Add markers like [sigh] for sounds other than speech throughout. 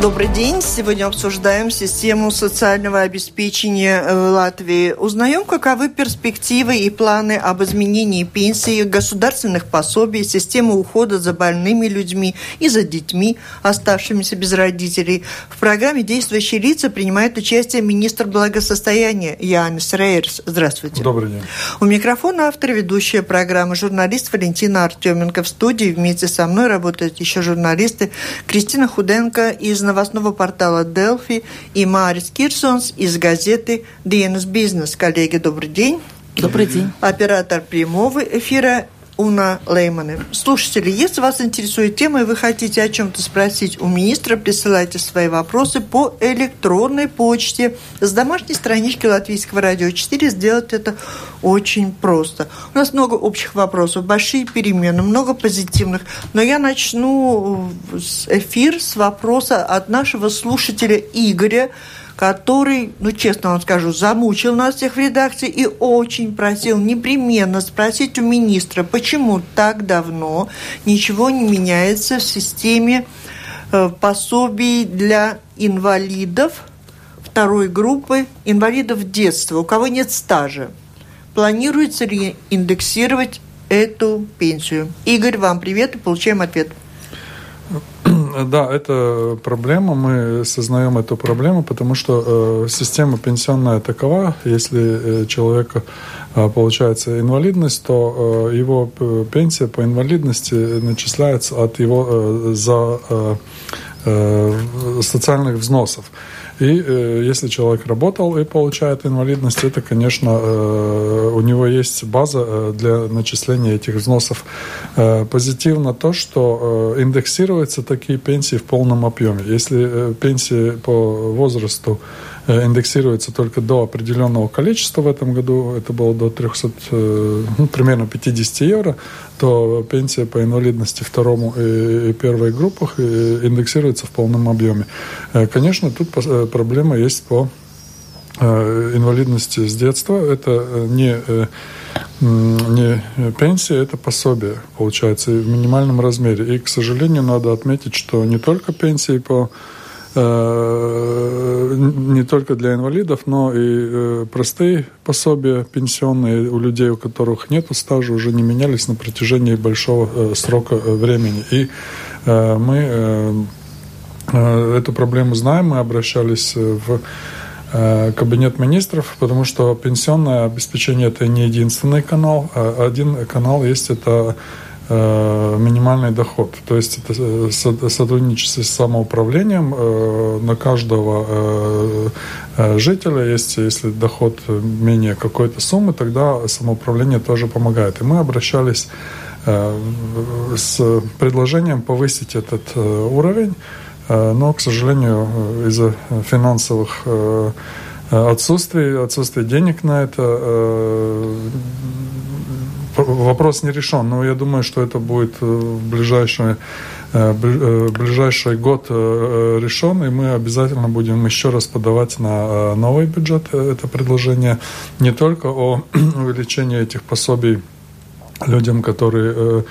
Добрый день. Сегодня обсуждаем систему социального обеспечения в Латвии. Узнаем, каковы перспективы и планы об изменении пенсии, государственных пособий, системы ухода за больными людьми и за детьми, оставшимися без родителей. В программе «Действующие лица» принимает участие министр благосостояния Янис Рейерс. Здравствуйте. Добрый день. У микрофона автор ведущая программы журналист Валентина Артеменко. В студии вместе со мной работают еще журналисты Кристина Худенко из новостного портала Delphi и Марис Кирсонс из газеты DNS Business. Коллеги, добрый день. Добрый день. Оператор прямого эфира Уна Лейманы. Слушатели, если вас интересует тема и вы хотите о чем-то спросить у министра, присылайте свои вопросы по электронной почте с домашней странички Латвийского радио 4. Сделать это очень просто. У нас много общих вопросов, большие перемены, много позитивных. Но я начну эфир с вопроса от нашего слушателя Игоря, который, ну, честно вам скажу, замучил нас всех в редакции и очень просил непременно спросить у министра, почему так давно ничего не меняется в системе э, пособий для инвалидов второй группы, инвалидов детства, у кого нет стажа. Планируется ли индексировать эту пенсию? Игорь, вам привет и получаем ответ. Да, это проблема, мы сознаем эту проблему, потому что э, система пенсионная такова, если э, человека э, получается инвалидность, то э, его э, пенсия по инвалидности начисляется от его э, за э, э, социальных взносов. И э, если человек работал и получает инвалидность, это, конечно, э, у него есть база э, для начисления этих взносов. Э, позитивно то, что э, индексируются такие пенсии в полном объеме. Если э, пенсии по возрасту индексируется только до определенного количества в этом году, это было до 300, э, ну, примерно 50 евро, то пенсия по инвалидности второму и первой группах э, индексируется в полном объеме. Конечно, тут проблема есть по инвалидности с детства. Это не не пенсия, это пособие, получается, в минимальном размере. И, к сожалению, надо отметить, что не только пенсии по Э, не только для инвалидов, но и э, простые пособия пенсионные у людей, у которых нет стажа, уже не менялись на протяжении большого э, срока времени. И мы эту проблему знаем, мы обращались в кабинет министров, потому что пенсионное обеспечение это не единственный канал, а один канал есть это Э, минимальный доход. То есть это э, сотрудничество с самоуправлением э, на каждого жителя есть, если доход менее какой-то суммы, тогда самоуправление тоже помогает. И мы обращались с предложением повысить этот уровень, но, к сожалению, из-за финансовых отсутствий, отсутствия денег на это вопрос не решен, но я думаю, что это будет э, в ближайший, э, э, ближайший год решен, и мы обязательно будем еще раз подавать на новый бюджет это предложение. Не только о [clears throat] увеличении этих пособий людям, которые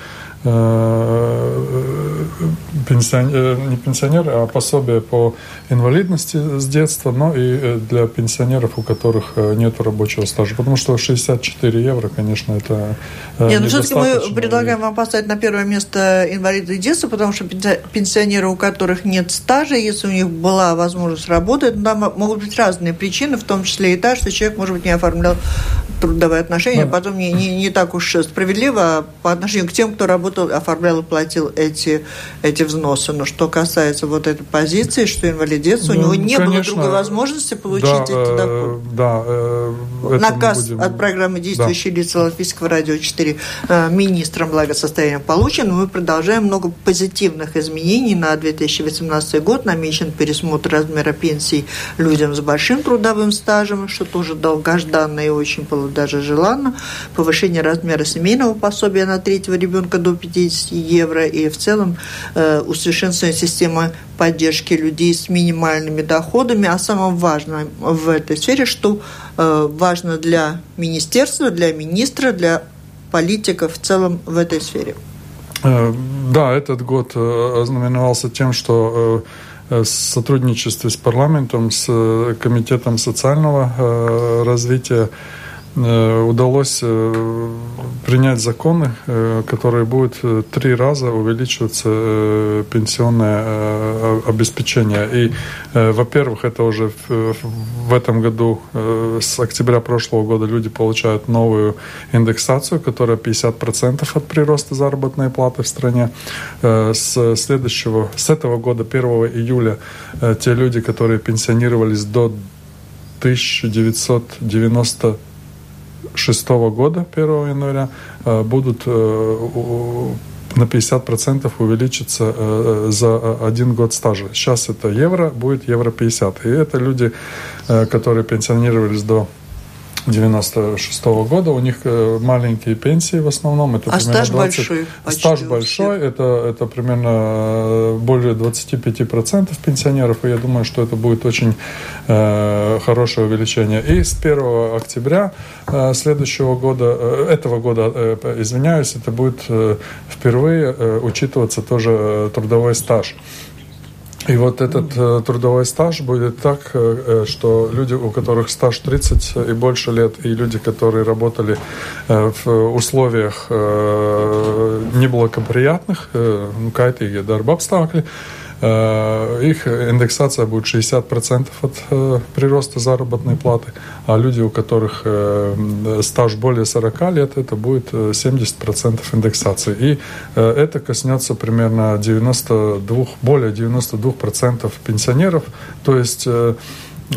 пенсионер, не пенсионеры, а пособие по инвалидности с детства, но и для пенсионеров, у которых нет рабочего стажа. Потому что 64 евро, конечно, это Нет, ну все-таки мы предлагаем вам поставить на первое место инвалиды детства, потому что пенсионеры, у которых нет стажа, если у них была возможность работать, там могут быть разные причины, в том числе и та, что человек, может быть, не оформлял трудовые отношения, да. потом не, не, не так уж справедливо по отношению к тем, кто работал, оформлял и платил эти, эти взносы. Но что касается вот этой позиции, что инвалидец, у него не конечно, было другой возможности получить да, эти э, доходы. Да, э, Наказ будем... от программы «Действующие да. лица Латвийского радио 4» э, министром благосостояния получен. Мы продолжаем много позитивных изменений на 2018 год. Намечен пересмотр размера пенсий людям с большим трудовым стажем, что тоже долгожданно и очень даже желанно. Повышение размера семейного пособия на третьего ребенка до 50 евро и в целом э, усовершенствование системы поддержки людей с минимальными доходами. А самое важное в этой сфере, что э, важно для министерства, для министра, для политиков в целом в этой сфере. Э, да, этот год э, ознаменовался тем, что в сотрудничестве с парламентом, с Комитетом социального развития удалось э, принять законы, э, которые будут три раза увеличиваться пенсионное обеспечение. И, во-первых, это уже в этом году, с октября прошлого года, люди получают новую индексацию, которая 50% от прироста заработной платы в стране. С следующего, с этого года, 1 июля, те люди, которые пенсионировались до 1990 2006 года, 1 января, э, будут э, на 50% увеличиться э, за один год стажа. Сейчас это евро, будет евро 50. И это люди, которые пенсионировались до 96 -го года. У них э, маленькие пенсии в основном. Это а стаж 20... большой? Стаж большой. Это, это примерно э, более 25% пенсионеров. И я думаю, что это будет очень э, хорошее увеличение. И с 1 октября э, следующего года, э, этого года, э, извиняюсь, это будет э, впервые э, учитываться тоже э, трудовой стаж. И вот этот э, трудовой стаж будет так, э, э что люди, у которых стаж 30 и больше лет, и люди, которые работали э, в условиях э, неблагоприятных, э, ну, darba apstākļi, Э, их индексация будет 60% от э, прироста заработной платы, а люди, у которых э, стаж более 40 лет, это будет 70% индексации. И это коснется примерно 92, более 92% пенсионеров, то есть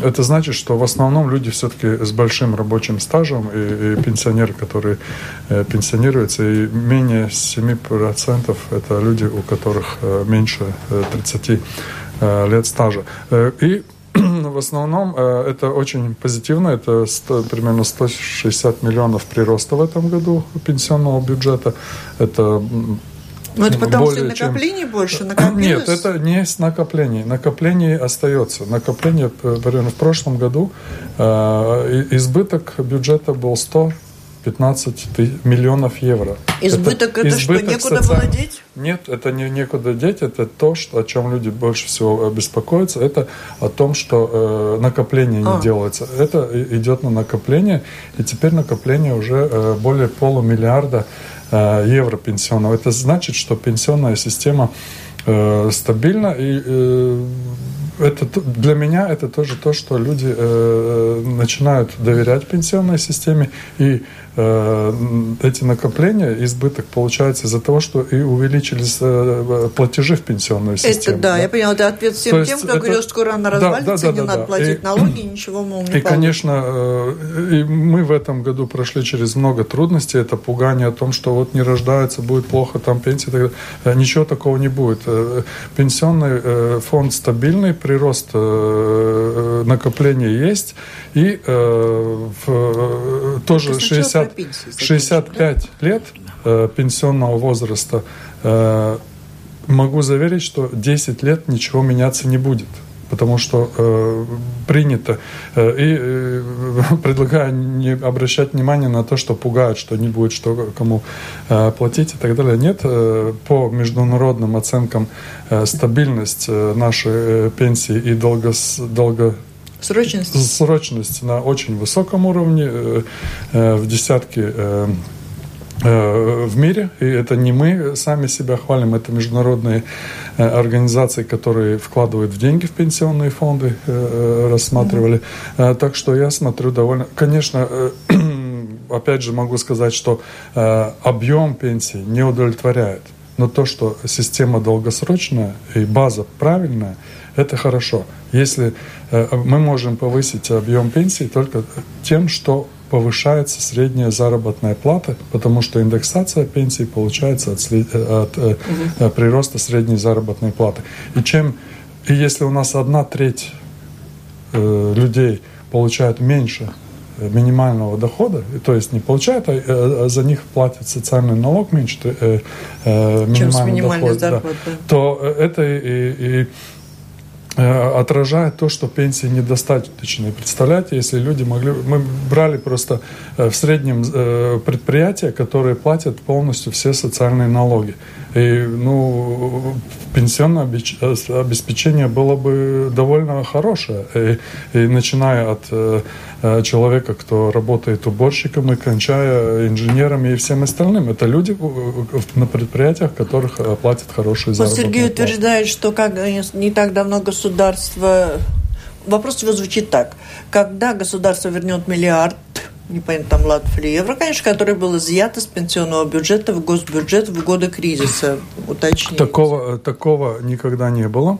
это значит, что в основном люди все-таки с большим рабочим стажем и, и пенсионеры, которые э, пенсионируются, и менее 7% это люди, у которых э, меньше э, 30 э, лет стажа. Э, и [clears throat] в основном э, это очень позитивно. Это 100, примерно 160 миллионов прироста в этом году пенсионного бюджета. Это ну, это потому что накоплений чем... больше накопилось? Нет, это не с накоплений. Накопление остается. Накопление, примерно в прошлом году э, избыток бюджета был 100 15 миллионов евро. Избыток это, это избыток что, некуда социаль... было деть? Нет, это не некуда деть, это то, что, о чем люди больше всего беспокоятся, это о том, что э, накопление а. не делается. Это идет на накопление, и теперь накопление уже э, более полумиллиарда Э, евро пенсионного. Это значит, что пенсионная система э, стабильна и э, это для меня это тоже то, что люди э, начинают доверять пенсионной системе и Э, эти накопления, избыток получается из-за того, что и увеличились э, платежи в пенсионную систему. Это да, да? я поняла, это ответ всем То тем, кто это... говорил, что она развалится, да, да, да, не да, надо да. платить и, налоги, ничего, мол, не И, получится. конечно, э, и мы в этом году прошли через много трудностей, это пугание о том, что вот не рождается, будет плохо, там далее. ничего такого не будет. Пенсионный фонд стабильный, прирост накопления есть, и в, тоже 60 60, 65 лет э, пенсионного возраста э, могу заверить, что 10 лет ничего меняться не будет потому что э, принято. Э, и э, [laughs] предлагаю не обращать внимание на то, что пугают, что не будет что кому э, платить и так далее. Нет, э, по международным оценкам э, стабильность э, нашей э, пенсии и долго, долго Срочность? Срочность на очень высоком уровне, э, э, в десятки э, в мире, и это не мы сами себя хвалим, это международные организации, которые вкладывают в деньги в пенсионные фонды, рассматривали. Mm-hmm. Так что я смотрю довольно... Конечно, [clears throat] опять же могу сказать, что объем пенсии не удовлетворяет, но то, что система долгосрочная и база правильная, это хорошо. Если э, мы можем повысить объем пенсии только тем, что повышается средняя заработная плата, потому что индексация пенсии получается от, от угу. прироста средней заработной платы. И чем и если у нас одна треть э, людей получают меньше минимального дохода, то есть не получают, а, за них платят социальный налог меньше э, э, минимального дохода, да, то это и, и Э, отражает то, что пенсии недостаточные. Представляете, если люди могли... Мы брали просто э, в среднем э, предприятия, которые платят полностью все социальные налоги. И, ну, пенсионное обеспечение было бы довольно хорошее. И, и начиная от человека, кто работает уборщиком, и кончая инженерами и всем остальным. Это люди на предприятиях, которых платят хорошие заработные Сергей утверждает, что как не так давно государство государство... Вопрос его звучит так. Когда государство вернет миллиард непонятно, там латов или евро, конечно, который был изъят из пенсионного бюджета в госбюджет в годы кризиса. Уточните. Такого, такого никогда не было.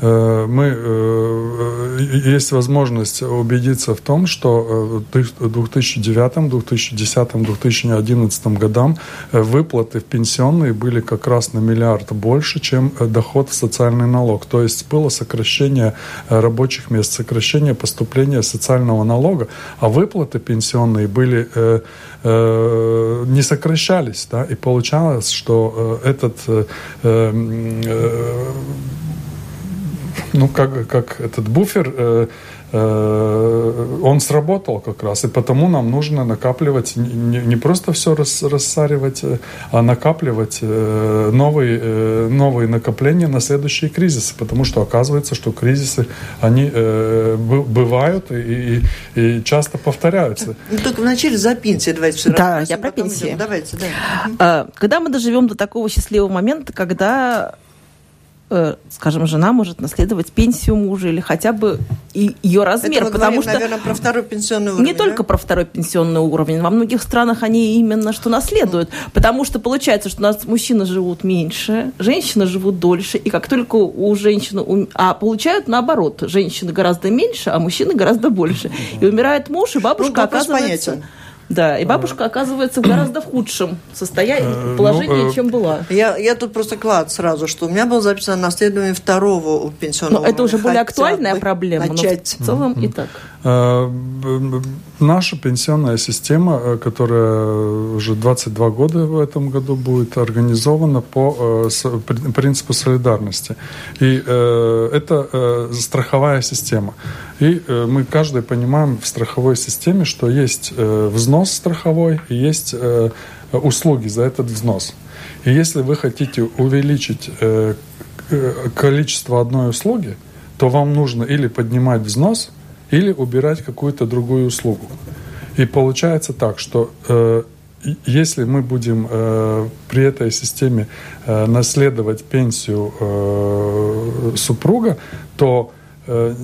Э, мы, э, есть возможность убедиться в том, что в 2009, 2010, 2011 годам э, выплаты в пенсионные были как раз на миллиард больше, чем доход в социальный налог. То есть было сокращение рабочих мест, сокращение поступления социального налога, а выплаты пенсионные были не сокращались. Да? И получалось, что этот ну, как, как этот буфер, э, э, он сработал как раз. И потому нам нужно накапливать, не, не просто все рас, рассаривать, э, а накапливать э, новые, э, новые накопления на следующие кризисы. Потому что оказывается, что кризисы, они э, бывают и, и, и часто повторяются. Ну, только вначале за пенсии давайте все Да, я про пенсии. Давайте, да. А, когда мы доживем до такого счастливого момента, когда Э, скажем, жена может наследовать пенсию мужа или хотя бы ее размер, Это потому говорим, что наверное, про второй пенсионный уровень. Не да? только про второй пенсионный уровень, во многих странах они именно что наследуют, потому что получается, что у нас мужчины живут меньше, женщины живут дольше, и как только у женщины, а получают наоборот, женщины гораздо меньше, а мужчины гораздо больше, и умирает муж, и бабушка ну, оказывается. Понятен да, и бабушка оказывается в гораздо худшем состоянии, э, ну, положении, ну, чем была. Я, я тут просто клад сразу, что у меня было записано наследование второго пенсионного. Но это уже более актуальная проблема, начать. но в целом и так. Э, наша пенсионная система, э, которая уже 22 года в этом году будет организована по принципу солидарности. И это страховая система. И мы каждый понимаем в страховой системе, что есть взнос взнос страховой и есть э, услуги за этот взнос. И если вы хотите увеличить э, количество одной услуги, то вам нужно или поднимать взнос, или убирать какую-то другую услугу. И получается так, что э, если мы будем э, при этой системе э, наследовать пенсию э, супруга, то э,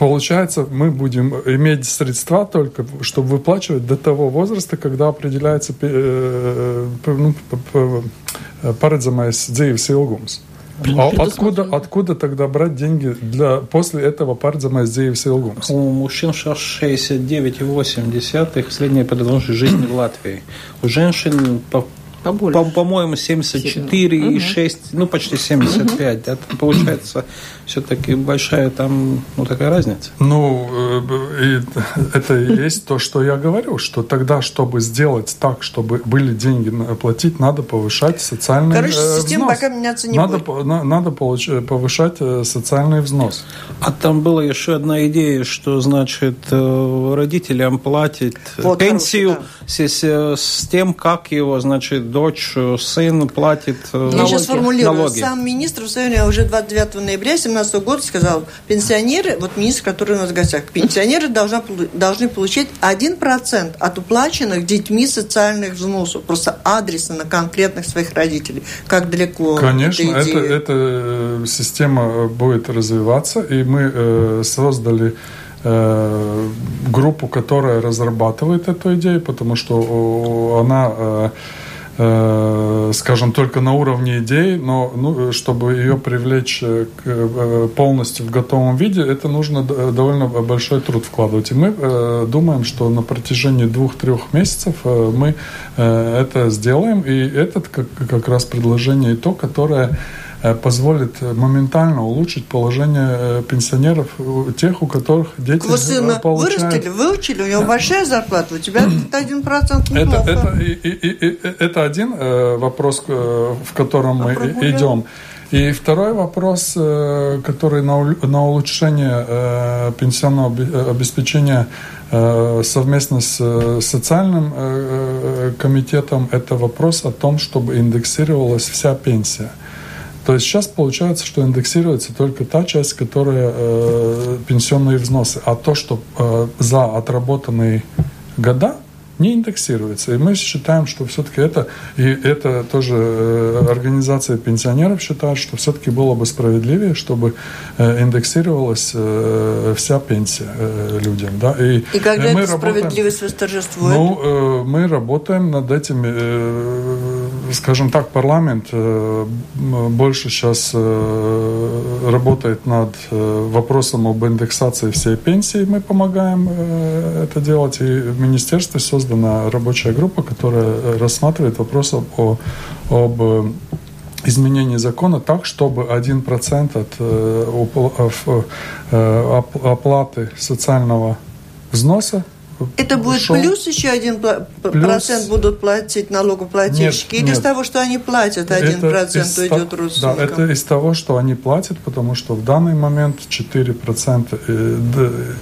Получается, мы будем иметь средства только, чтобы выплачивать до того возраста, когда определяется э, ну, paredzamais dzīves ilgums. А откуда, откуда тогда брать деньги для, после этого paredzamais dzīves ilgums? У мужчин сейчас 69,8 средняя продолжительность жизни в Латвии. У женщин по Побольше. По, по-моему, 74 и 6, ну, почти 75. Угу. Да, там получается все-таки большая там, ну, такая разница. Ну, э, и это и есть то, что я говорю, что тогда, чтобы сделать так, чтобы были деньги платить, надо повышать социальный Короче, э, система взнос. пока меняться не надо, будет. На, надо получ, повышать э, социальный взнос. А там была еще одна идея, что, значит, родителям платить вот, пенсию хороший, да. с, с тем, как его, значит, дочь, сын платит налоги. Я сейчас формулирую. Налоги. Сам министр в своем уже 29 ноября 2017 года сказал, пенсионеры, вот министр, который у нас в гостях, пенсионеры должны, должны получать 1% от уплаченных детьми социальных взносов, просто адресно на конкретных своих родителей. Как далеко Конечно, эта, это, эта э, система будет развиваться, и мы э, создали э, группу, которая разрабатывает эту идею, потому что она э, Э, скажем, только на уровне идей, но ну, чтобы ее привлечь э, э, полностью в готовом виде, это нужно довольно большой труд вкладывать. И мы думаем, что на протяжении двух-трех месяцев мы это сделаем, и это как, как раз предложение и то, которое Э, позволит моментально улучшить положение э, пенсионеров, тех, у которых дети Вы сына получают... вырастили, выучили, у него большая зарплата, у тебя [clears throat] один процент Это, это, и, и, и, это один э, вопрос, в котором а мы идем. И второй вопрос, э, который на, улучшение э, пенсионного обеспечения э, совместно с социальным комитетом, это вопрос о том, чтобы индексировалась вся пенсия. То есть сейчас получается, что индексируется только та часть, которая э, пенсионные взносы, а то, что э, за отработанные года не индексируется. И мы считаем, что все-таки это, и это тоже э, организация пенсионеров считает, что все-таки было бы справедливее, чтобы э, индексировалась э, вся пенсия людям. Да? И, и когда эта работаем, справедливость восторжествует? Ну, мы работаем над этим, скажем так, парламент больше сейчас работает над вопросом об индексации всей пенсии. Мы помогаем это делать, и в министерстве создана рабочая группа, которая рассматривает вопрос о, об э, изменении закона так, чтобы 1% от э, э, оплаты социального взноса это будет шел. плюс еще один плюс... процент будут платить налогоплательщики? Нет, Или нет. из того, что они платят, один процент уйдет родственникам? Да, это из того, что они платят, потому что в данный момент 4%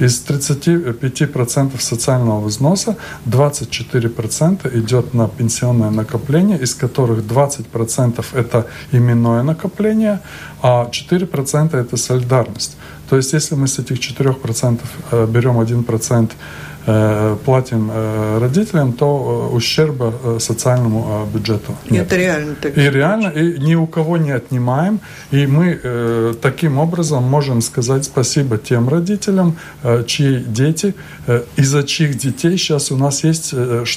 из 35% социального взноса 24% идет на пенсионное накопление, из которых 20% это именное накопление, а 4% это солидарность. То есть если мы с этих 4% э, берем 1% Э, платим э, родителям, то э, ущерба социальному бюджету нет. Это реально так. И реально, и ни у кого не отнимаем. И мы таким образом можем сказать спасибо тем родителям, чьи дети, из-за чьих детей сейчас у нас есть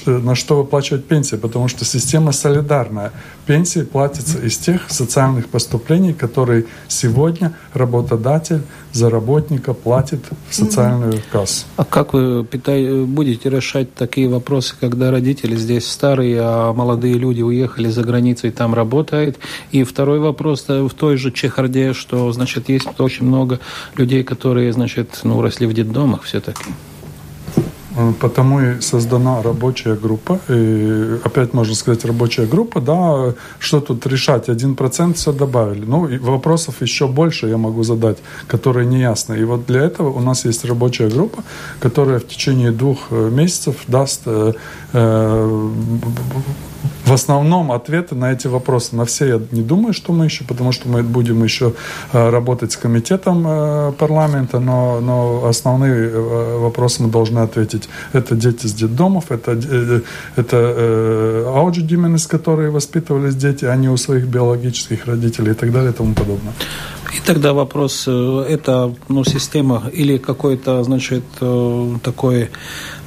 на что выплачивать пенсии, потому что система солидарная. Пенсии платятся из тех социальных поступлений, которые сегодня работодатель за работника платит в социальную кассу. А как вы питай, будете решать такие вопросы, когда родители здесь старые, а молодые люди уехали за границу и там работают? И второй вопрос в той же Чехарде, что, значит, есть очень много людей, которые, значит, ну, росли в детдомах все-таки. Э, потому и создана рабочая группа. И опять можно сказать рабочая группа, да, что тут решать? Один процент все добавили. Ну, и вопросов еще больше я могу задать, которые не ясны. И вот для этого у нас есть рабочая группа, которая в течение двух э, месяцев даст э, в основном ответы на эти вопросы. На все я не думаю, что мы еще, потому что мы будем еще э, работать с комитетом э, парламента, но, но основные э, вопросы мы должны ответить. Это дети с детдомов, это, это ауджи с которые воспитывались дети, а не у своих биологических родителей и так далее и тому подобное. И тогда вопрос, это ну, система или какой-то, значит, такой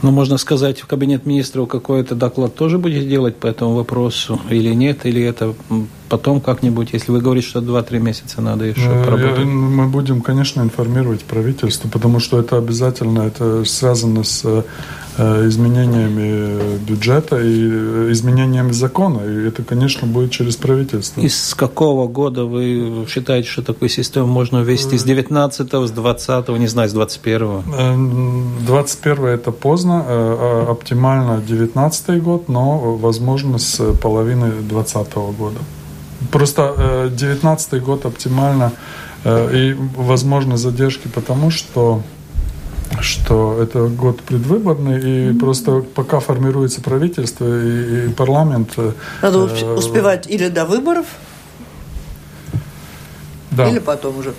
но ну, можно сказать, в кабинет министров какой-то доклад тоже будет делать по этому вопросу или нет, или это потом как-нибудь, если вы говорите, что 2-3 месяца надо еще э, поработать? Мы будем, конечно, информировать правительство, потому что это обязательно, это связано с э, изменениями бюджета и э, изменениями закона. И это, конечно, будет через правительство. И с какого года вы считаете, что такую систему можно ввести? С 19 с 20 не знаю, с 21-го? 21 это поздно, а оптимально 19 год, но возможно с половины 20 года. Просто 19 э, год оптимально э, и возможно задержки, потому что что это год предвыборный, и mm-hmm. просто пока формируется правительство и, и парламент. Надо э, успевать или до выборов, да. Или потом уже.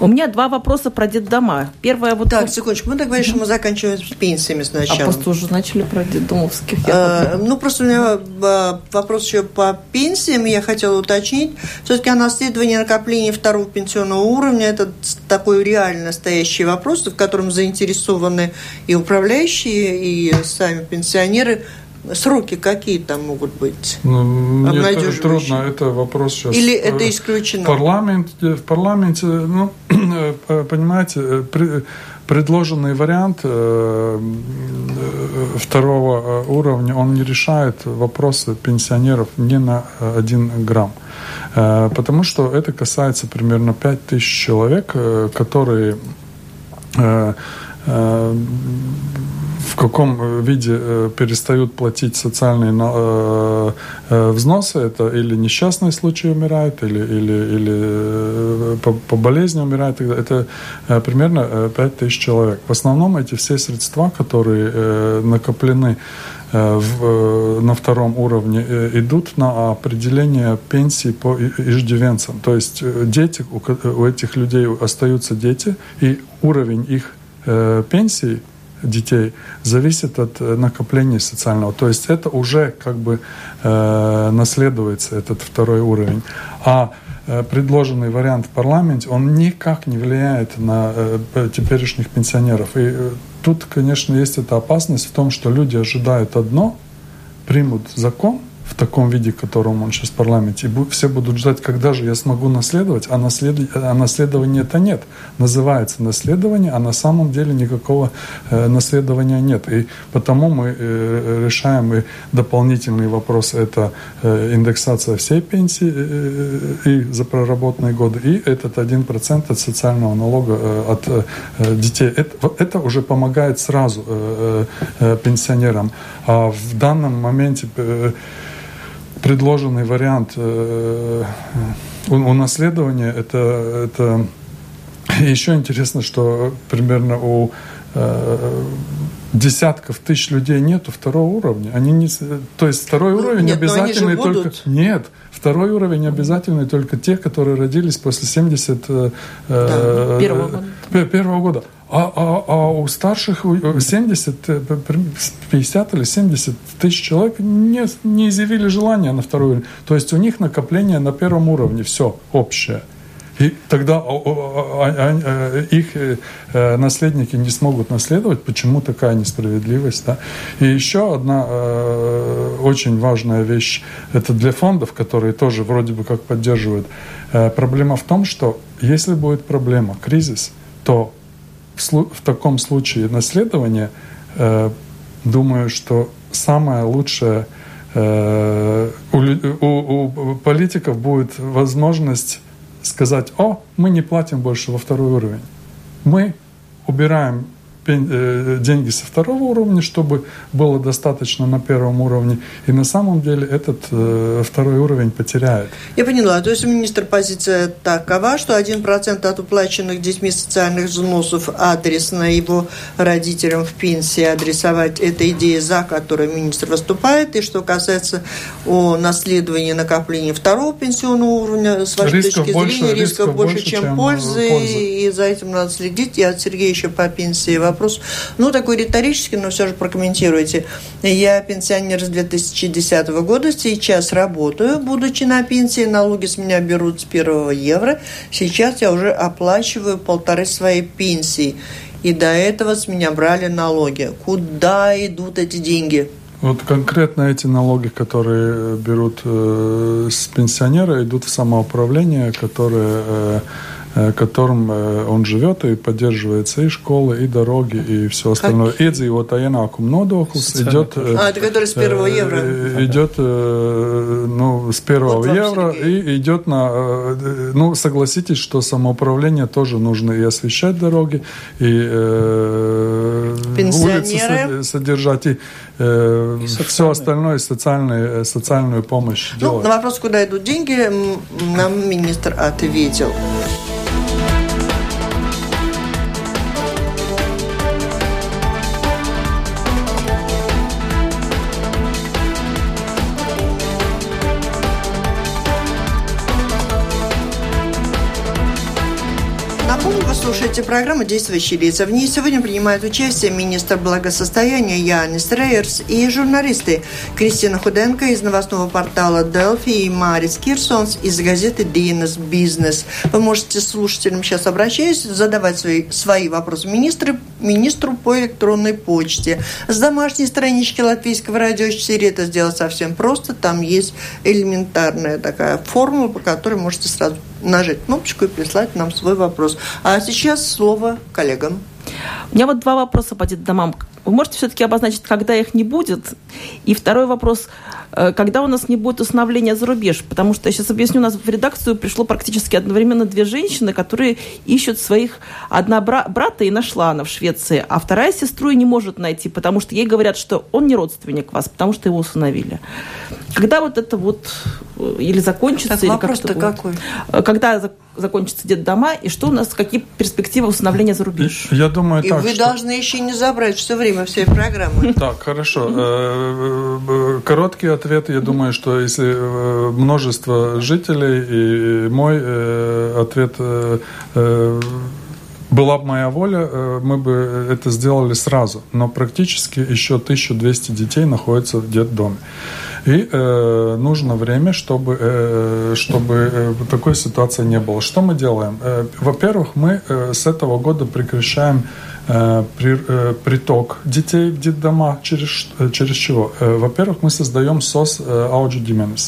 У меня два вопроса про детдома. Первое вот... Так, секундочку. Мы так говорим, что мы заканчиваем с пенсиями сначала. А просто уже начали про детдомовских. А, ну, просто у меня а, вопрос еще по пенсиям. Я хотела уточнить. Все-таки о наследовании накопления второго пенсионного уровня – это такой реально настоящий вопрос, в котором заинтересованы и управляющие, и сами пенсионеры – Сроки какие там могут быть? Ну, это трудно, это вопрос сейчас. Или это исключено? Парламент, в парламенте, ну, [clears throat] понимаете, предложенный вариант э, второго уровня, он не решает вопросы пенсионеров ни на один грамм. Э, потому что это касается примерно 5 тысяч человек, э, которые каком э, виде э, перестают платить социальные взносы, это или несчастные случаи умирают, или, или, или по, по болезни умирают, это примерно 5 тысяч человек. В основном эти все средства, которые накоплены в, на втором уровне идут на определение пенсии по иждивенцам. То есть дети, у, этих людей остаются дети, и уровень их пенсии детей зависит от э, накопления социального. То есть это уже как бы э, наследуется, этот второй уровень. А э, предложенный вариант в парламенте, он никак не влияет на э, теперешних пенсионеров. И э, тут, конечно, есть эта опасность в том, что люди ожидают одно, примут закон, в таком виде, в котором он сейчас в парламенте. И все будут ждать, когда же я смогу наследовать, а, наслед... а наследования-то нет. Называется наследование, а на самом деле никакого э, наследования нет. И потому мы э, решаем и дополнительный вопрос – это э, индексация всей пенсии э, э и за проработанные годы, и этот один процент от социального налога э, от э, детей. Это, это уже помогает сразу э, э, пенсионерам. А в данном моменте э, предложенный вариант э, унаследования, это, это еще интересно, что примерно у э, десятков тысяч людей нету второго уровня. Они не, то есть второй ну, уровень нет, обязательный только... Будут. Нет, второй уровень обязательный только те, которые родились после 70 э, да, первого, года. первого года. А, а, а у старших 70, 50 э, или 70 тысяч человек не, не изъявили желания на второй уровень. То есть у них накопление на первом уровне, все общее. И тогда э, их э, наследники не смогут наследовать. Почему такая несправедливость? Да? И еще одна очень важная вещь, это для фондов, которые тоже вроде бы как поддерживают. Проблема в том, что если будет проблема, кризис, то в таком случае наследование, э, думаю, что самое лучшее э, у, у политиков будет возможность сказать, о, мы не платим больше во второй уровень. Мы убираем деньги со второго уровня, чтобы было достаточно на первом уровне. И на самом деле этот э, второй уровень потеряет. Я поняла. То есть у министра позиция такова, что 1% от уплаченных детьми социальных взносов адресно его родителям в пенсии адресовать. Это идея, за которой министр выступает. И что касается о наследовании накопления второго пенсионного уровня, с вашей рисков точки больше, зрения, рисков, рисков больше, чем, чем пользы, пользы. И за этим надо следить. И от Сергея еще по пенсии вопрос вопрос, ну, такой риторический, но все же прокомментируйте. Я пенсионер с 2010 года, сейчас работаю, будучи на пенсии, налоги с меня берут с первого евро. Сейчас я уже оплачиваю полторы своей пенсии. И до этого с меня брали налоги. Куда идут эти деньги? Вот конкретно эти налоги, которые берут э, с пенсионера, идут в самоуправление, которое э, Э, которым э, он живет и поддерживается и школы, и дороги, и все остальное. Как? Iedzīvotāja ienākuma nodoklis идет... Э, а, это который с первого евро? Идет, ну, с первого вот евро и идет на... Ну, согласитесь, что самоуправление тоже нужно и освещать дороги, и э, улицы содержать, и, э, и все остальное, социальную, социальную помощь ну, делать. На вопрос, куда идут деньги, нам министр ответил. Слушаете программу «Действующие лица». В ней сегодня принимают участие министр благосостояния Янис Рейерс и журналисты Кристина Худенко из новостного портала «Делфи» и Марис Кирсонс из газеты «Динес Бизнес». Вы можете слушателям сейчас обращаясь, задавать свои, свои вопросы министру, министру по электронной почте. С домашней странички Латвийского радио 4 это сделать совсем просто. Там есть элементарная такая формула, по которой можете сразу нажать кнопочку и прислать нам свой вопрос. А сейчас слово коллегам. У меня вот два вопроса по детдомам. Вы можете все-таки обозначить, когда их не будет? И второй вопрос. Э, когда у нас не будет усыновления за рубеж. Потому что, я сейчас объясню, у нас в редакцию пришло практически одновременно две женщины, которые ищут своих... Одна брата и нашла она в Швеции, а вторая сестру и не может найти, потому что ей говорят, что он не родственник вас, потому что его усыновили. Когда вот это вот э, или закончится, так, или как-то какой? Когда закончится детдома, и что у нас, какие перспективы установления за рубеж? Я думаю и так, вы что... должны еще не забрать все время всей программы. Так, хорошо. Э, э, короткий ответ, я думаю, что если э, множество жителей, и мой ответ была бы моя воля, мы бы это сделали сразу. Но практически еще 1200 детей находятся в детдоме. И э, нужно время, чтобы, э, чтобы э, такой ситуации не было. Что мы делаем? Э, во-первых, мы э, с этого года прекращаем Э, э, приток детей в детдома. Через, э, через чего? Во-первых, мы создаем СОС Ауджи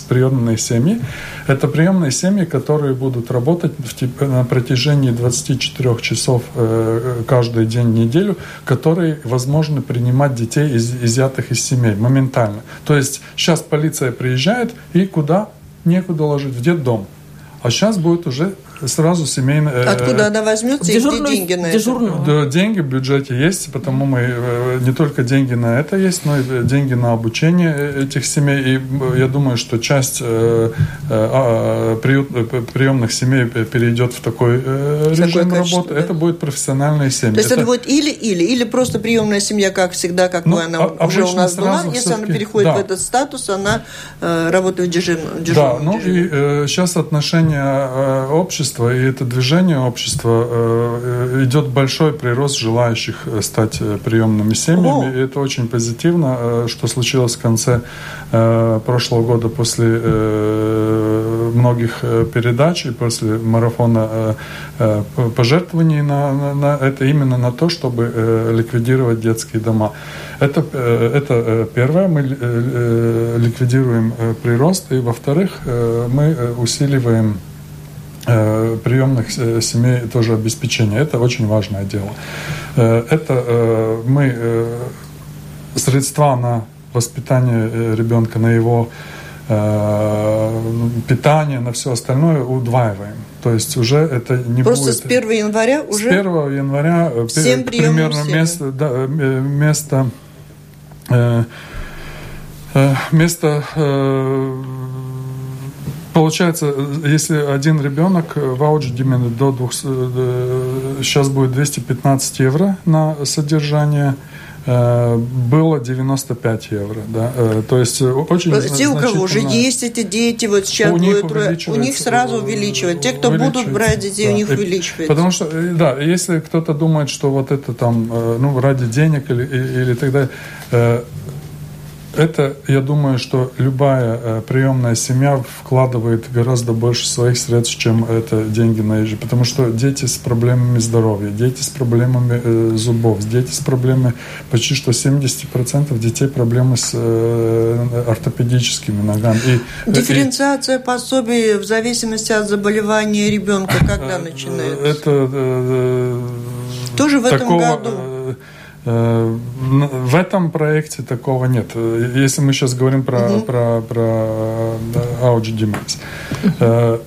приемные семьи. Это приемные семьи, которые будут работать в, на протяжении 24 часов каждый день неделю, которые возможно принимать детей, из, изъятых из семей моментально. То есть сейчас полиция приезжает и куда? Некуда ложить, в детдом. А сейчас будет уже сразу семейная... Э, Откуда она возьмется дежурную, и где деньги на дежурную. это? Да, деньги в бюджете есть, потому мы э, не только деньги на это есть, но и деньги на обучение этих семей. И я думаю, что часть э, а, приют, приемных семей перейдет в такой режим работы. Да? Это будет профессиональные семьи. То есть это, это будет или-или, или просто приемная семья, как всегда, как ну, она а, уже у нас была. Если она переходит да. в этот статус, она работает в дежурном. Да, ну и сейчас отношения общества общества, и это движение общества э, идет большой прирост желающих э, стать э, приемными семьями. И это очень позитивно, что случилось в конце прошлого года после многих передач и после марафона пожертвований на, на, на это именно на то, чтобы ликвидировать детские дома. Это, это первое, мы ликвидируем прирост, и во-вторых, мы усиливаем приемных э, семей тоже обеспечение. Это очень важное дело. Э, это мы средства на воспитание ребенка, на его питание, на все остальное удваиваем. То есть уже это не Просто будет... с 1 января уже... С 1 января 7 примерно место, да, место, место Получается, если один ребенок в Аудждимене до двух, сейчас будет 215 евро на содержание, э, было 95 евро, да, э, то есть очень Те, у кого уже есть эти дети, вот сейчас у будет, них у них сразу увеличивать. Те, кто будут брать детей, да. у них увеличивается. Потому что, э, да, если кто-то думает, что вот это там, ну, ради денег или, или так далее, это, я думаю, что любая э, приемная семья вкладывает гораздо больше своих средств, чем это деньги на ежи. Потому что дети с проблемами здоровья, дети с проблемами э, зубов, дети с проблемами, почти что 70% детей проблемы с э, ортопедическими ногами. И, э, Дифференциация и, пособий в зависимости от заболевания ребенка когда э, начинается? Это э, тоже в этом году в этом проекте такого нет. Если мы сейчас говорим про, угу. про, про Audio Demands.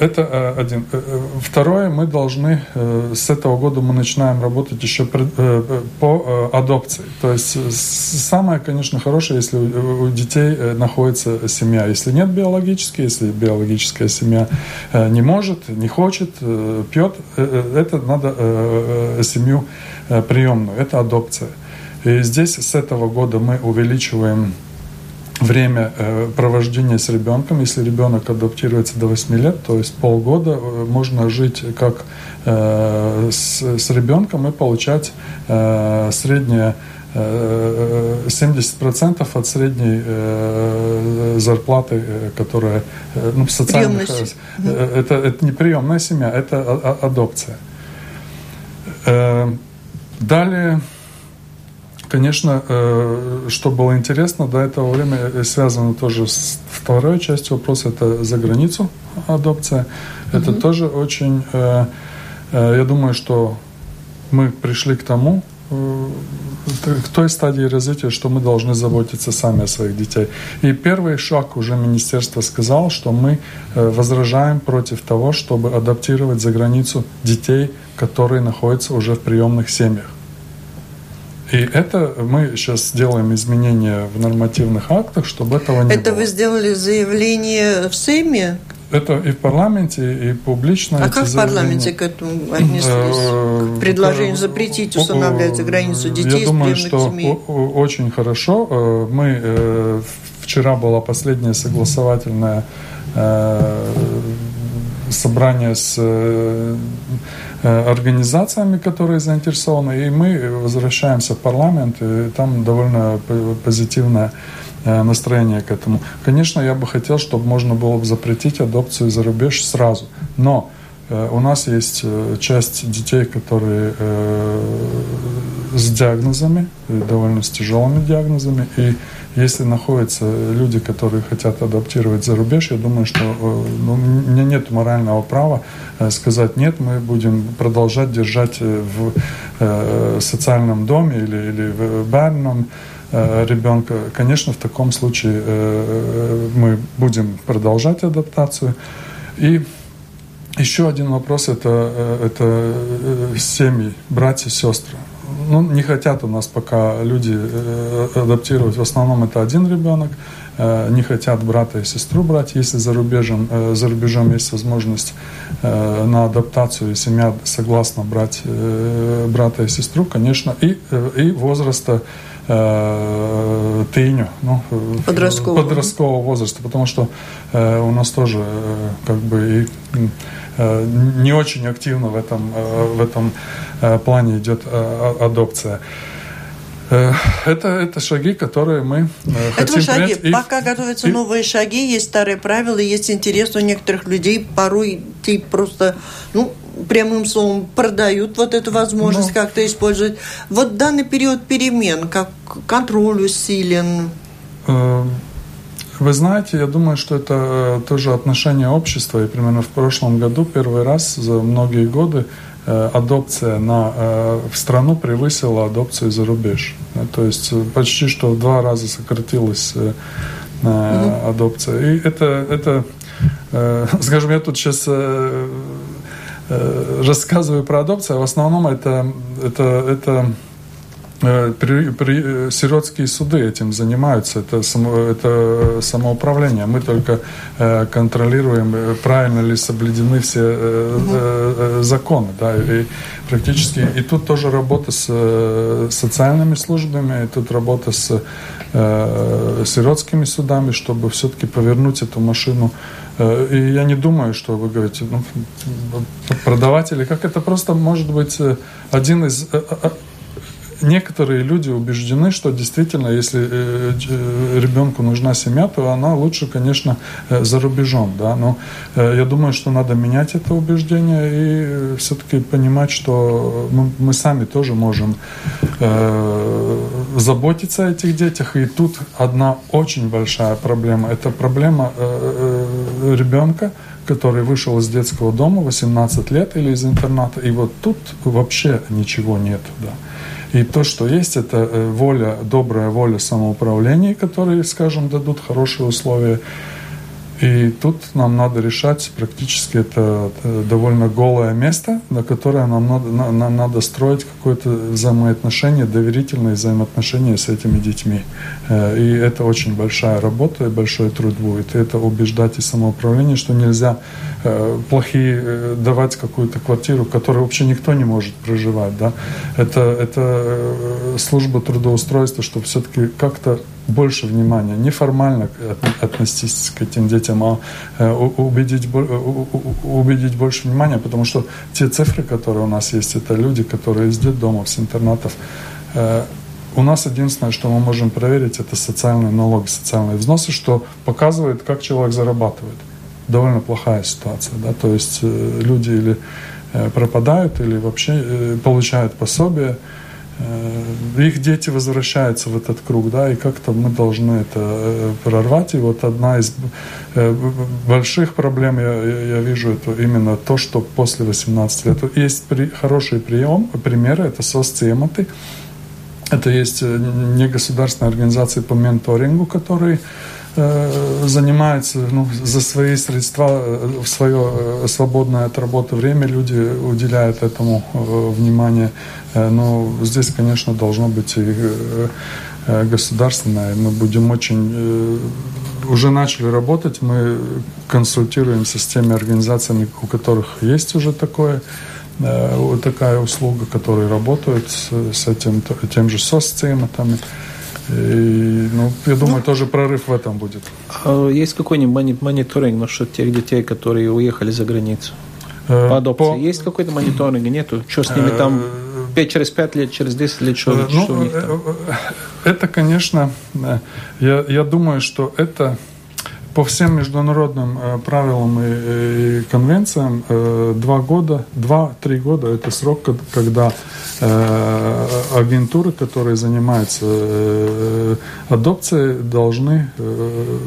Это э, один. Э, второе, мы должны с этого года мы начинаем работать еще по адопции. То есть самое, конечно, хорошее, если у детей находится семья. Если нет биологической, если биологическая семья не может, не хочет, пьет, это надо семью Э, приемную. Это адопция. И здесь с этого года мы увеличиваем время э, провождения с ребенком. Если ребенок адаптируется до 8 лет, то есть полгода э, можно жить как с, с ребенком и получать среднее 70% от средней зарплаты, которая ну, в социальных... Это, это не приемная семья, это адопция. Далее, конечно, э, что было интересно, до этого времени связано тоже с второй частью вопроса, это за границу адопция. Mm-hmm. Это тоже очень, э, э, я думаю, что мы пришли к тому, к той стадии развития, что мы должны заботиться сами о своих детей. И первый шаг уже министерство сказало, что мы возражаем против того, чтобы адаптировать за границу детей, которые находятся уже в приемных семьях. И это мы сейчас делаем изменения в нормативных актах, чтобы этого не это было. Это вы сделали заявление в Сейме? Это и в парламенте, и публично. А как в парламенте к этому отнеслись? Э, к предложению запретить устанавливать за границу детей Я думаю, что семей? очень хорошо. Э, мы э, вчера была последняя согласовательная собрание с организациями, которые заинтересованы, и мы возвращаемся в парламент, и там довольно позитивная Э, настроение к этому. Конечно, я бы хотел, чтобы можно было бы запретить адопцию за рубеж сразу. Но э, у нас есть э, часть детей, которые с диагнозами, довольно с тяжелыми диагнозами. И если находятся люди, которые хотят адаптировать за рубеж, я думаю, что ну, меня нет морального права сказать нет, мы будем продолжать держать в социальном доме или, или в барном Э, ребенка, конечно, в таком случае э, мы будем продолжать адаптацию. И еще один вопрос это, э, это семьи, братья, сестры. Ну, не хотят у нас пока люди адаптировать. В основном это один ребенок. Не хотят брата и сестру брать. Если за рубежом, за рубежом есть возможность на адаптацию, и семья согласна брать брата и сестру, конечно, и, и возраста э, тыню, ну, подросткового. подросткового возраста, потому что э, у нас тоже э, как бы и э, не очень активно в этом, э, в этом э, плане идет э, адопция. Э, это, это шаги, которые мы э, это хотим шаги. принять. Пока готовятся и... новые шаги, есть старые правила, есть интерес у некоторых людей. Порой ты просто, ну, прямым словом продают вот эту возможность ну, как-то использовать. Вот данный период перемен, как контроль усилен. Э, вы знаете, я думаю, что это э, тоже отношение общества. И примерно в прошлом году первый раз за многие годы э, адопция на, в страну превысила адопцию за рубеж. То есть почти что в два раза сократилась адопция. И это, это [laughs] скажем, я тут сейчас Э, рассказываю про адопцию, а в основном это, это, это э, при, при, э, сиротские суды этим занимаются, это, само, это самоуправление. Мы только э, контролируем, правильно ли соблюдены все э, э, законы. Да, и практически и тут тоже работа с э, социальными службами, и тут работа с э, сиротскими судами, чтобы все-таки повернуть эту машину Э, и я не думаю, что вы говорите, ну, продавать или как это просто может быть э, один из э, некоторые люди убеждены, что действительно, если э, э, ребенку нужна семья, то она лучше, конечно, э, за рубежом. Да? Но я думаю, что надо менять это убеждение и все-таки понимать, что мы, сами тоже можем заботиться о этих детях. И тут одна очень большая проблема. Это проблема ребенка, который вышел из детского дома 18 лет или из интерната, и вот тут вообще ничего нет. Да. И то, что есть, это э, воля, добрая воля самоуправления, которые, скажем, дадут хорошие условия и тут нам надо решать, практически это довольно голое место, на которое нам надо, нам надо строить какое-то взаимоотношение, доверительные взаимоотношения с этими детьми. Э, и это очень большая работа и большой труд будет. И это убеждать и самоуправление, что нельзя э, плохие э, давать какую-то квартиру, в которой вообще никто не может проживать. Да? Это, это служба трудоустройства, чтобы все-таки как-то больше внимания, неформально относиться к этим детям, а э, убедить, убедить больше внимания, потому что те цифры, которые у нас есть, это люди, которые из детдомов, с интернатов. Э, у нас единственное, что мы можем проверить, это социальные налоги, социальные взносы, что показывает, как человек зарабатывает. Довольно плохая ситуация, да, то есть э, люди или пропадают, или вообще получают пособие, э, их дети возвращаются в этот круг, да, и как-то мы должны это э, прорвать. И вот одна из э, больших проблем, я, я вижу, это именно то, что после 18 лет. Есть при, хороший прием, примеры, это соцтематы. Это есть негосударственные организации по менторингу, которые Э, занимаются ну, за свои средства, э, в свое э, свободное от работы время люди уделяют этому внимание. Но здесь, конечно, должно быть и государственное. Мы будем очень... Уже начали работать, мы консультируемся с теми организациями, у которых есть уже такое такая услуга, которые работают с, этим, тем же соцсцематами. И, ну, я думаю, ну, тоже прорыв в этом будет. А есть какой-нибудь мониторинг насчет тех детей, которые уехали за границу? Э, по адопции. По... Есть какой-то мониторинг? Нету? Что с ними там 5 э, через 5 лет, через 10 лет, что, ну, что у них там? Это, конечно, я, я думаю, что это по всем международным э, правилам и, и конвенциям э, два года, два-три года это срок, когда э, агентуры, которые занимаются э, адопцией, должны э,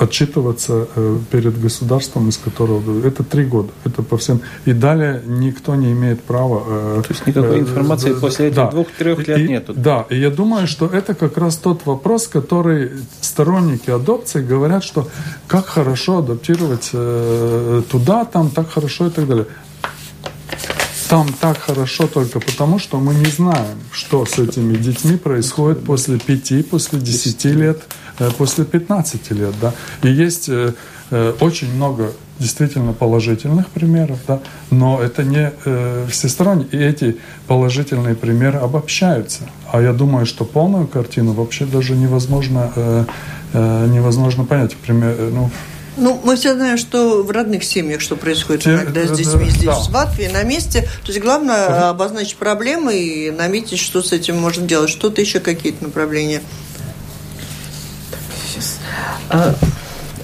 отчитываться э, перед государством, из которого это три года, это по всем. И далее никто не имеет права. Э, То есть никакой э, информации э, после этих да. двух-трех лет и, нету. Да, и я думаю, что это как раз тот вопрос, который сторонники адопции говорят, что как хорошо адаптировать э, туда, там так хорошо и так далее. Там так хорошо только потому, что мы не знаем, что с этими детьми происходит после пяти, после десяти лет, э, после пятнадцати лет. Да? И есть э, э, очень много действительно положительных примеров, да, но это не э, всесторонне. И эти положительные примеры обобщаются. А я думаю, что полную картину вообще даже невозможно Э, невозможно понять. Пример, э, ну, ну, мы все знаем, что в родных семьях, что происходит Те, иногда с детьми здесь, да. в Латвии, на месте. То есть главное Скажи. обозначить проблемы и наметить, что с этим можно делать. Что-то еще какие-то направления. Сейчас. А,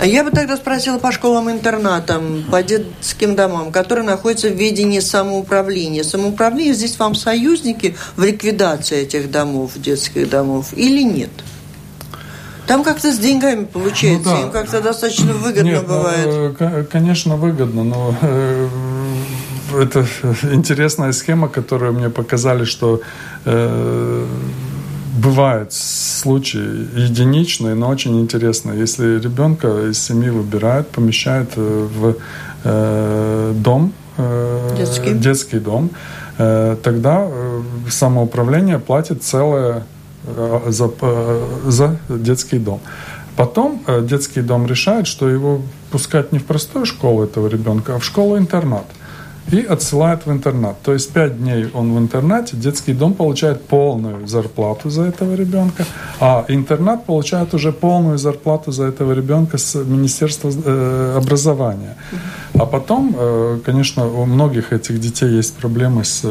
я бы тогда спросила по школам-интернатам, по детским домам, которые находятся в ведении самоуправления. Самоуправление здесь вам союзники в ликвидации этих домов, детских домов, или нет? Там как-то с деньгами получается, ну, да. им как-то достаточно выгодно Нет, ну, бывает. Ну, конечно, выгодно, но э, это интересная схема, которую мне показали, что э, бывают случаи единичные, но очень интересные. Если ребенка из семьи выбирают, помещают э, в э, дом, э, детский. детский дом, э, тогда э, самоуправление платит целое Э, за, э, за детский дом. Потом э, детский дом решает, что его пускать не в простую школу этого ребенка, а в школу-интернат. И отсылает в интернат. То есть пять дней он в интернате, детский дом получает полную зарплату за этого ребенка, а интернат получает уже полную зарплату за этого ребенка с Министерства образования. А потом, конечно, у многих этих детей есть проблемы с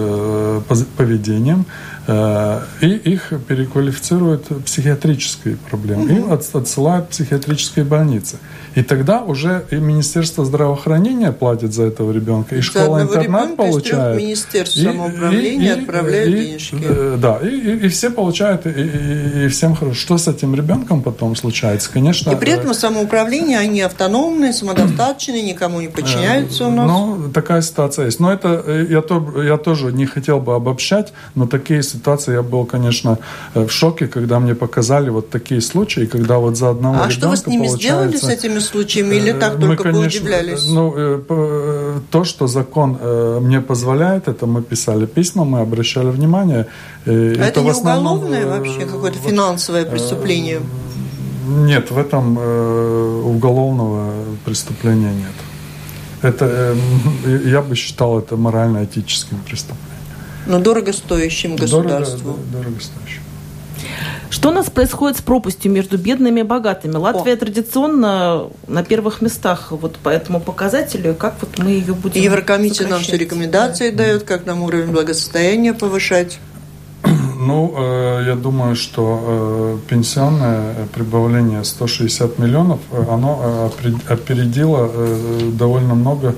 поведением, Э, и их переквалифицируют в психиатрические проблемы и отсылают в психиатрические больницы. И тогда уже и Министерство здравоохранения платит за этого ребенка, и школа-интернат получает. Министерство самоуправления и, и, отправляет и, денежки. Э, да, и, и, и все получают, и, и, и всем хорошо. Что с этим ребенком потом случается, конечно. И при этом самоуправление, они автономные, самодостаточные, никому не подчиняются у нас. Ну, такая ситуация есть. Но это э, я, то, я тоже не хотел бы обобщать, но такие ситуации я был, конечно, в шоке, когда мне показали вот такие случаи, когда вот за одного а что вы с ними сделали, с этими случаями, или так мы, только конечно, поудивлялись? Ну, э, э, то, что закон э, мне позволяет, это мы писали письма, мы обращали внимание. А это, это не основном, уголовное вообще, какое-то финансовое преступление? Нет, в этом уголовного преступления нет. Это, [laughs] я бы считал это морально-этическим преступлением. Но дорогостоящим государству. Дорого, дорогостоящим. Что у нас происходит с пропастью между бедными и богатыми? Латвия О. традиционно на первых местах вот по этому показателю. Как вот мы ее будем Еврокомиссия нам все рекомендации да. дает, как нам уровень благосостояния повышать. Ну, э, я думаю, что э, пенсионное прибавление 160 миллионов, э, оно опередило довольно много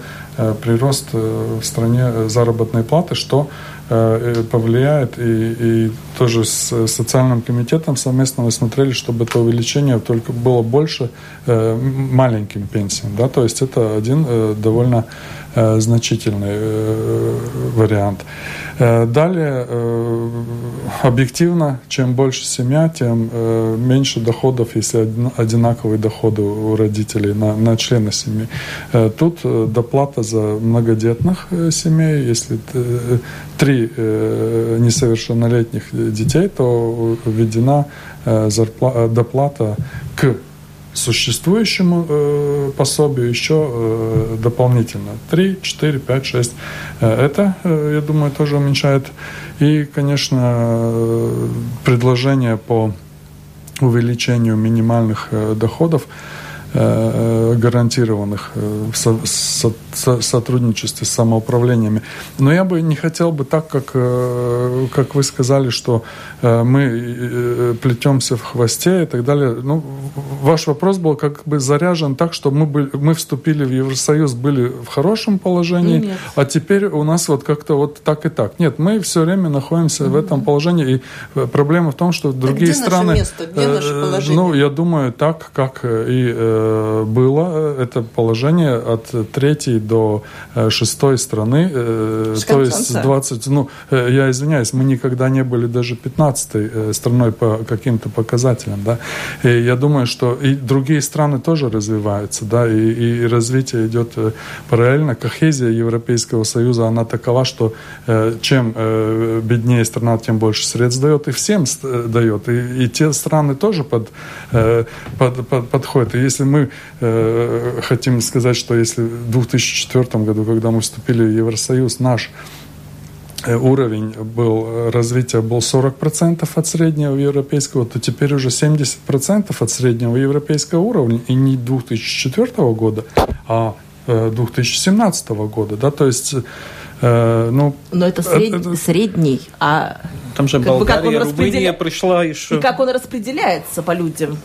прирост в стране заработной платы, что повлияет. И, и тоже с социальным комитетом совместно мы смотрели, чтобы это увеличение только было больше маленьким пенсиям. Да? То есть это один довольно значительный вариант. Э, далее, объективно, чем больше семья, тем меньше доходов, если одинаковые доходы у родителей на, на члена семьи. Тут доплата за многодетных семей, если три несовершеннолетних детей, то введена доплата к существующему э, пособию еще э, дополнительно 3, 4, 5, 6. Это, э, я думаю, тоже уменьшает. И, конечно, э, предложение по увеличению минимальных э, доходов Э, гарантированных э, в сотрудничестве с самоуправлениями. Но я бы не хотел бы так, как, э, как вы сказали, что мы плетемся в хвосте и так далее. Ну, ваш вопрос был как бы заряжен так, что мы, были, мы вступили в Евросоюз, были в хорошем положении, Нет. а теперь у нас вот как-то вот так и так. Нет, мы все время находимся mm-hmm. в этом положении, и проблема в том, что другие где страны... Наше место? Где наше положение? Ну, я думаю, так, как и было это положение от третьей до э, шестой страны, э, то есть 20, ну, э, я извиняюсь, мы никогда не были даже 15 страной по каким-то показателям, да, и я думаю, что и другие страны тоже развиваются, да, и, и развитие идет параллельно. Кохезия Европейского Союза, она такова, что чем беднее страна, тем больше средств дает, и всем дает, и, и те страны тоже под, под, под, подходят. И если мы э, хотим сказать, что если в 2004 году, когда мы вступили в Евросоюз, наш э, уровень был, э, развития был 40% от среднего европейского, то теперь уже 70% от среднего европейского уровня, и не 2004 года, а 2017 э, года, да, то есть Э, ну, Но это, сред... это средний, а там же Болгария, как он распределя... пришла еще. И как он распределяется по людям?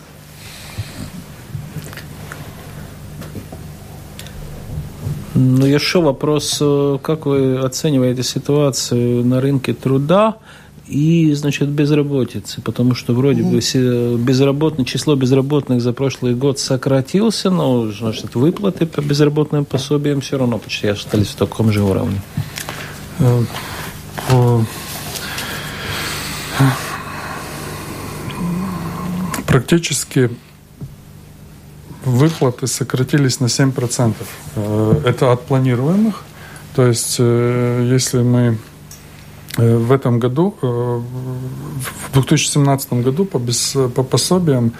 Ну, еще вопрос, э, как вы оцениваете ситуацию на рынке труда и, значит, безработицы? Потому что вроде бы безработное, число безработных за прошлый год сократился, но, значит, выплаты по безработным пособиям все равно почти остались в таком же уровне. Э, Практически выплаты сократились на 7%. Э, это от планируемых. То есть, э, если мы э, в этом году, в 2017 году по, без, по пособиям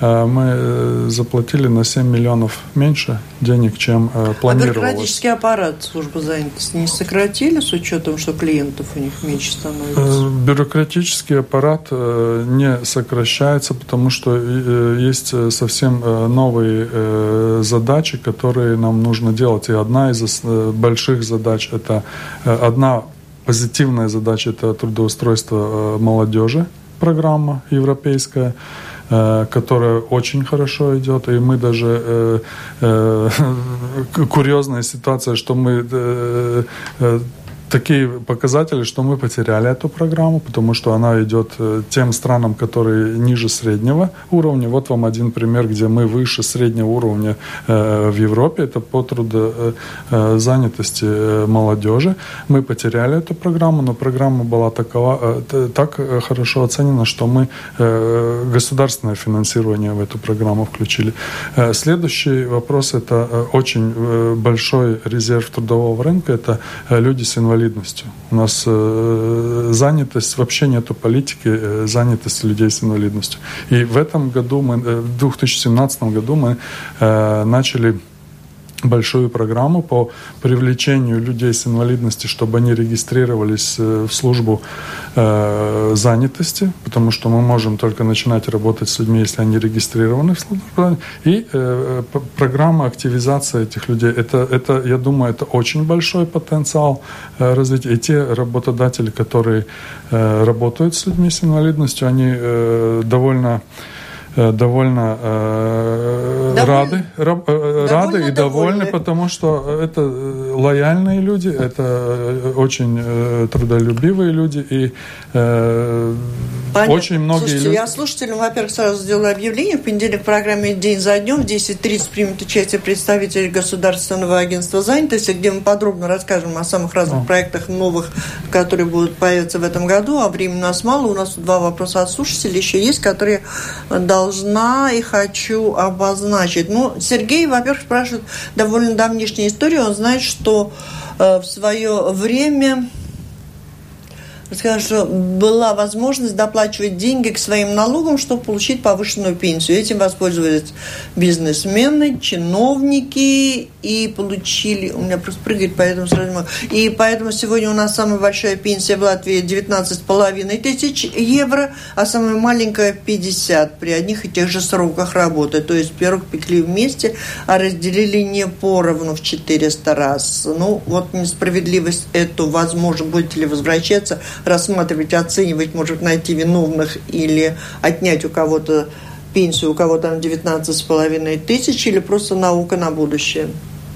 мы э, заплатили на 7 миллионов меньше денег, чем э, планировалось. А бюрократический аппарат службы занятости не сократили с учетом, что клиентов у них меньше становится? Бюрократический аппарат не сокращается, потому что есть совсем новые задачи, которые нам нужно делать. И одна из больших задач – это одна позитивная задача – это трудоустройство молодежи, программа европейская – Э, которая очень хорошо идет, и мы даже э, э, [laughs] курьезная ситуация, что мы э, э, такие показатели, что мы потеряли эту программу, потому что она идет э, тем странам, которые ниже среднего уровня. Вот вам один пример, где мы выше среднего уровня э, в Европе. Это по трудозанятости э, молодежи. Мы потеряли эту программу, но программа была такова, так хорошо оценена, что мы государственное финансирование в эту программу включили. Следующий вопрос – это очень большой резерв трудового рынка. Это люди с инвалидностью инвалидностью. У нас э, занятость, вообще нету политики э, занятости людей с инвалидностью. И в этом году, мы, э, в 2017 году мы э, начали большую программу по привлечению людей с инвалидностью, чтобы они регистрировались э, в службу э, занятости, потому что мы можем только начинать работать с людьми, если они регистрированы в службу. И э, программа активизации этих людей. Это, это, я думаю, это очень большой потенциал развития. И те работодатели, которые работают с людьми с инвалидностью, они довольно довольно довольны, рады, довольно рады и довольны, довольны, потому что это лояльные люди, это очень трудолюбивые люди и Понятно. очень многие Слушайте, люди... я слушателям, во-первых, сразу сделаю объявление. В понедельник в программе «День за днем» в 10.30 примет участие представители Государственного агентства занятости, где мы подробно расскажем о самых разных о. проектах новых, которые будут появиться в этом году. А времени у нас мало. У нас два вопроса от слушателей еще есть, которые должна и хочу обозначить. Ну, Сергей, во-первых, спрашивает довольно давнишнюю историю. Он знает, что э, в свое время сказать, что была возможность доплачивать деньги к своим налогам, чтобы получить повышенную пенсию. Этим воспользовались бизнесмены, чиновники и получили... У меня просто прыгает, поэтому сразу могу. И поэтому сегодня у нас самая большая пенсия в Латвии 19,5 тысяч евро, а самая маленькая 50 при одних и тех же сроках работы. То есть пирог пекли вместе, а разделили не поровну в 400 раз. Ну, вот несправедливость эту, возможно, будете ли возвращаться, рассматривать, оценивать, может найти виновных или отнять у кого-то пенсию, у кого там 19,5 тысяч, или просто наука на будущее.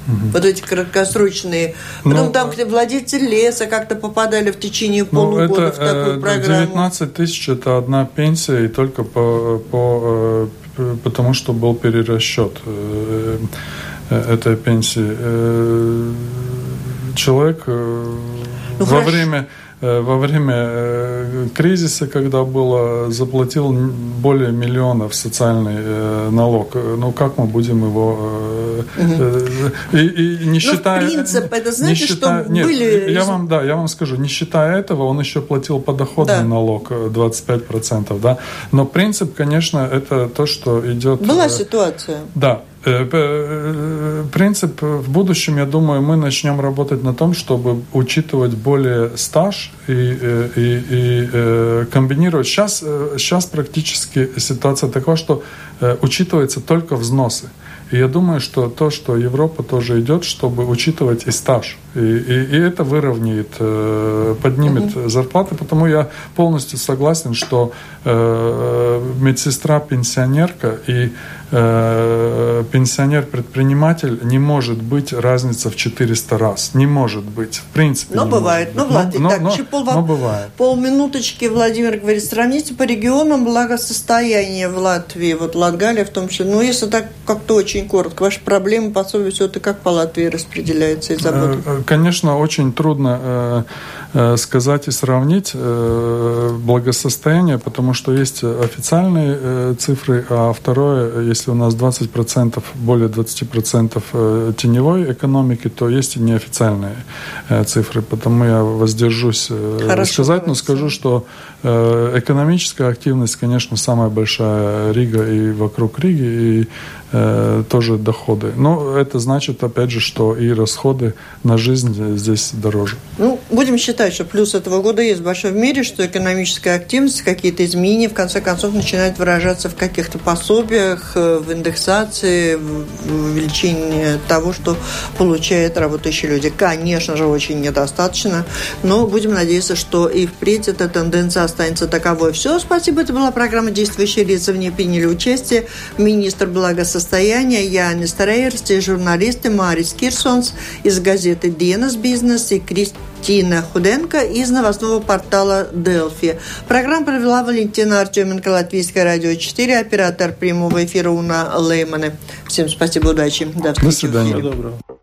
Угу. Вот эти краткосрочные. Потом ну, там где владельцы леса как-то попадали в течение ну, полугода это, в такую э, программу. 19 тысяч – это одна пенсия, и только по, по, э, потому что был перерасчет э, этой пенсии. Человек ну, во хорошо. время во время э, кризиса, когда было, заплатил более миллиона в социальный э, налог. Ну, как мы будем его... Угу. И, и не считая... принцип, это знаете, считая, что нет, были... Я вам, да, я вам скажу, не считая этого, он еще платил подоходный да. налог 25%, да. Но принцип, конечно, это то, что идет... Была ситуация. Да, Э, э, принцип в будущем, я думаю, мы начнем работать на том, чтобы учитывать более стаж и, э, и, и комбинировать. Сейчас, сейчас практически ситуация такова, что учитывается только взносы. И я думаю, что то, что Европа тоже идет, чтобы учитывать и стаж. И, и, и это выровняет, поднимет mm-hmm. зарплаты. Потому я полностью согласен, что э, медсестра-пенсионерка и Э, пенсионер-предприниматель не может быть разница в 400 раз. Не может быть. В принципе. Но бывает. Ну, Влад, но, так, но, пол, но бывает. полминуточки Владимир говорит, сравните по регионам благосостояние в Латвии, вот Латгалия в том числе. Ну, если так как-то очень коротко, ваши проблемы, пособие, все это как по Латвии распределяется и забота? Э, э, конечно, очень трудно сказать и сравнить благосостояние, потому что есть официальные цифры, а второе, если у нас 20%, более 20% э, теневой экономики, то есть и неофициальные э, цифры. Потому я воздержусь э, Хорошо, сказать, но скажу, что экономическая активность, конечно, самая большая Рига и вокруг Риги, и э, тоже доходы. Но это значит, опять же, что и расходы на жизнь здесь дороже. Ну, будем считать, что плюс этого года есть большой в мире, что экономическая активность, какие-то изменения, в конце концов, начинают выражаться в каких-то пособиях, э, в индексации, в увеличении того, что получают работающие люди. Конечно же, очень недостаточно, но будем надеяться, что и впредь эта тенденция останется таковой. Все, спасибо. Это была программа «Действующие лица». В ней приняли участие министр благосостояния состояния Jānis Reirsts, журналисты Марис Кирсонс из газеты «Dienas бизнес» и Кристина Худенко из новостного портала «Делфи». Программу провела Валентина Артеменко, Латвийское радио 4, оператор прямого эфира Уна Леймана. Всем спасибо, удачи. До, До свидания. Всего доброго.